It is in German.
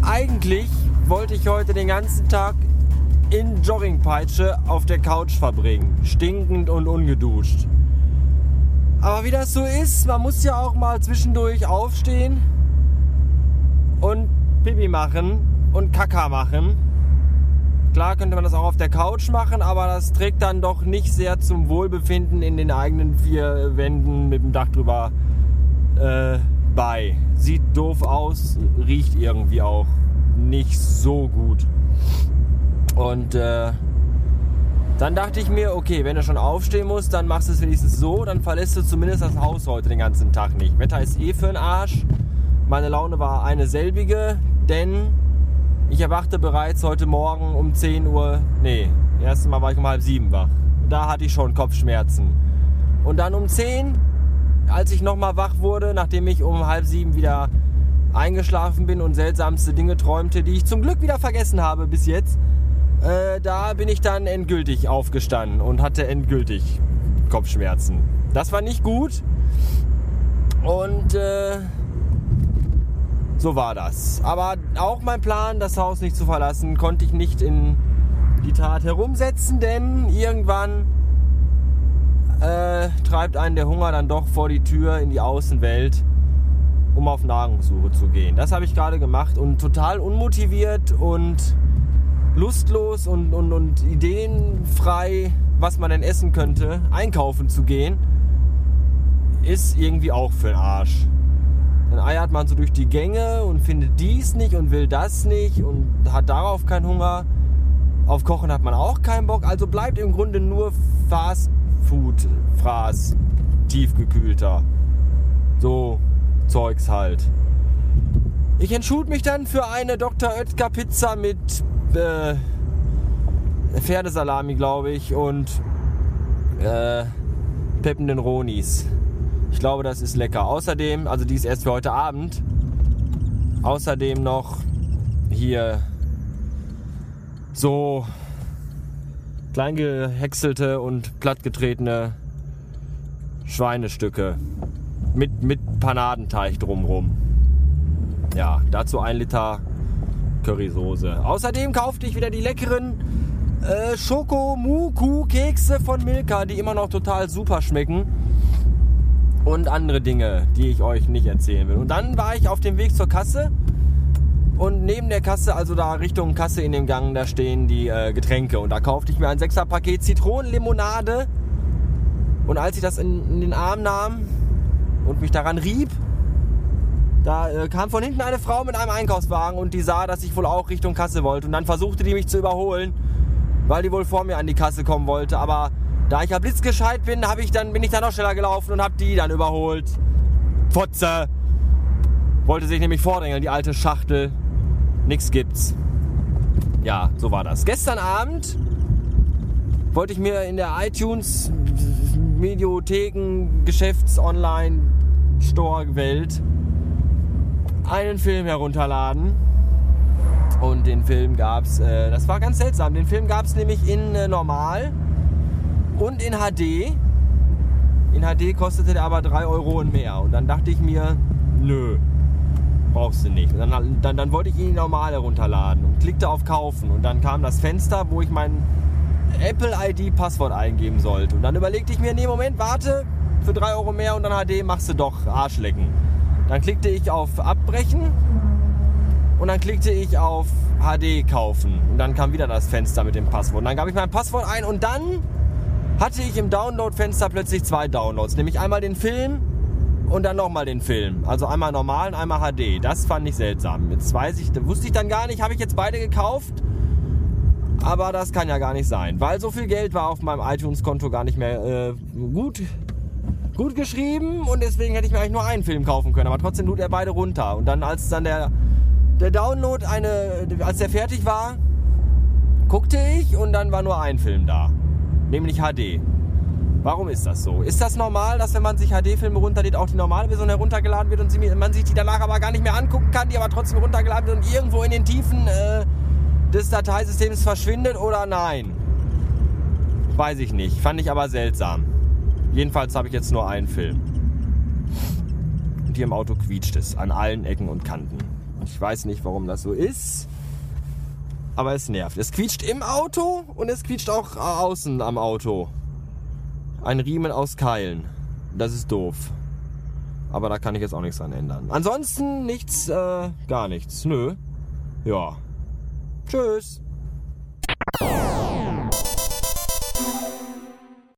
Eigentlich wollte ich heute den ganzen Tag in Joggingpeitsche auf der Couch verbringen, stinkend und ungeduscht. Aber wie das so ist, man muss ja auch mal zwischendurch aufstehen und Pipi machen und Kaka machen. Klar könnte man das auch auf der Couch machen, aber das trägt dann doch nicht sehr zum Wohlbefinden in den eigenen vier Wänden mit dem Dach drüber äh, bei. Sieht doof aus, riecht irgendwie auch nicht so gut. Und äh, dann dachte ich mir, okay, wenn du schon aufstehen musst, dann machst du es wenigstens so, dann verlässt du zumindest das Haus heute den ganzen Tag nicht. Wetter ist eh für den Arsch. Meine Laune war eine selbige, denn ich erwachte bereits heute Morgen um 10 Uhr. Nee, erstes Mal war ich um halb sieben wach. Da hatte ich schon Kopfschmerzen. Und dann um 10, als ich nochmal wach wurde, nachdem ich um halb sieben wieder eingeschlafen bin und seltsamste Dinge träumte, die ich zum Glück wieder vergessen habe bis jetzt, äh, da bin ich dann endgültig aufgestanden und hatte endgültig Kopfschmerzen. Das war nicht gut. Und äh, so war das. Aber auch mein Plan, das Haus nicht zu verlassen, konnte ich nicht in die Tat herumsetzen, denn irgendwann äh, treibt einen der Hunger dann doch vor die Tür in die Außenwelt, um auf Nahrungssuche zu gehen. Das habe ich gerade gemacht und total unmotiviert und lustlos und, und, und ideenfrei, was man denn essen könnte, einkaufen zu gehen, ist irgendwie auch für den Arsch. Dann eiert man so durch die Gänge und findet dies nicht und will das nicht und hat darauf keinen Hunger. Auf Kochen hat man auch keinen Bock. Also bleibt im Grunde nur Fast Food, Fraß, tiefgekühlter. So Zeugs halt. Ich entschuld mich dann für eine Dr. Oetker Pizza mit äh, Pferdesalami, glaube ich, und äh, peppenden Ronis. Ich glaube, das ist lecker. Außerdem, also die ist erst für heute Abend. Außerdem noch hier so klein gehäckselte und plattgetretene Schweinestücke mit, mit Panadenteig drumrum. Ja, dazu ein Liter Currysoße. Außerdem kaufte ich wieder die leckeren äh, Schoko-Muku-Kekse von Milka, die immer noch total super schmecken und andere Dinge, die ich euch nicht erzählen will. Und dann war ich auf dem Weg zur Kasse und neben der Kasse, also da Richtung Kasse in dem Gang, da stehen die äh, Getränke. Und da kaufte ich mir ein 6er Paket Zitronenlimonade. Und als ich das in, in, den Arm nahm und mich daran rieb, da äh, kam von hinten eine Frau mit einem Einkaufswagen und die sah, dass ich wohl auch Richtung Kasse wollte. Und dann versuchte die mich zu überholen, weil die wohl vor mir an die Kasse kommen wollte. Aber da ich ja blitzgescheit bin, ich dann, bin ich dann noch schneller gelaufen und habe die dann überholt. Fotze! Wollte sich nämlich vordrängeln, die alte Schachtel. Nix gibt's. Ja, so war das. Gestern Abend wollte ich mir in der iTunes Mediotheken Geschäfts Online Store Welt einen Film herunterladen. Und den Film gab's, äh, das war ganz seltsam, den Film gab's nämlich in äh, normal und in HD. In HD kostete der aber 3 Euro und mehr. Und dann dachte ich mir, nö, brauchst du nicht. Und dann, dann, dann wollte ich ihn normal herunterladen und klickte auf Kaufen. Und dann kam das Fenster, wo ich mein Apple ID Passwort eingeben sollte. Und dann überlegte ich mir, nee, Moment, warte, für 3 Euro mehr und dann HD machst du doch Arschlecken. Dann klickte ich auf Abbrechen und dann klickte ich auf HD kaufen. Und dann kam wieder das Fenster mit dem Passwort. Und dann gab ich mein Passwort ein und dann hatte ich im Download-Fenster plötzlich zwei Downloads. Nämlich einmal den Film und dann nochmal den Film. Also einmal normal und einmal HD. Das fand ich seltsam. Jetzt weiß ich, wusste ich dann gar nicht, habe ich jetzt beide gekauft? Aber das kann ja gar nicht sein, weil so viel Geld war auf meinem iTunes-Konto gar nicht mehr äh, gut, gut geschrieben und deswegen hätte ich mir eigentlich nur einen Film kaufen können. Aber trotzdem lud er beide runter. Und dann, als dann der, der Download eine, als der fertig war, guckte ich und dann war nur ein Film da nämlich HD. Warum ist das so? Ist das normal, dass wenn man sich HD-Filme runterlädt, auch die normale Version heruntergeladen wird und man sich die danach aber gar nicht mehr angucken kann, die aber trotzdem runtergeladen wird und irgendwo in den Tiefen äh, des Dateisystems verschwindet oder nein? Weiß ich nicht. Fand ich aber seltsam. Jedenfalls habe ich jetzt nur einen Film. Und hier im Auto quietscht es an allen Ecken und Kanten. Ich weiß nicht, warum das so ist. Aber es nervt. Es quietscht im Auto und es quietscht auch außen am Auto. Ein Riemen aus Keilen. Das ist doof. Aber da kann ich jetzt auch nichts dran ändern. Ansonsten nichts, äh, gar nichts. Nö. Ja. Tschüss.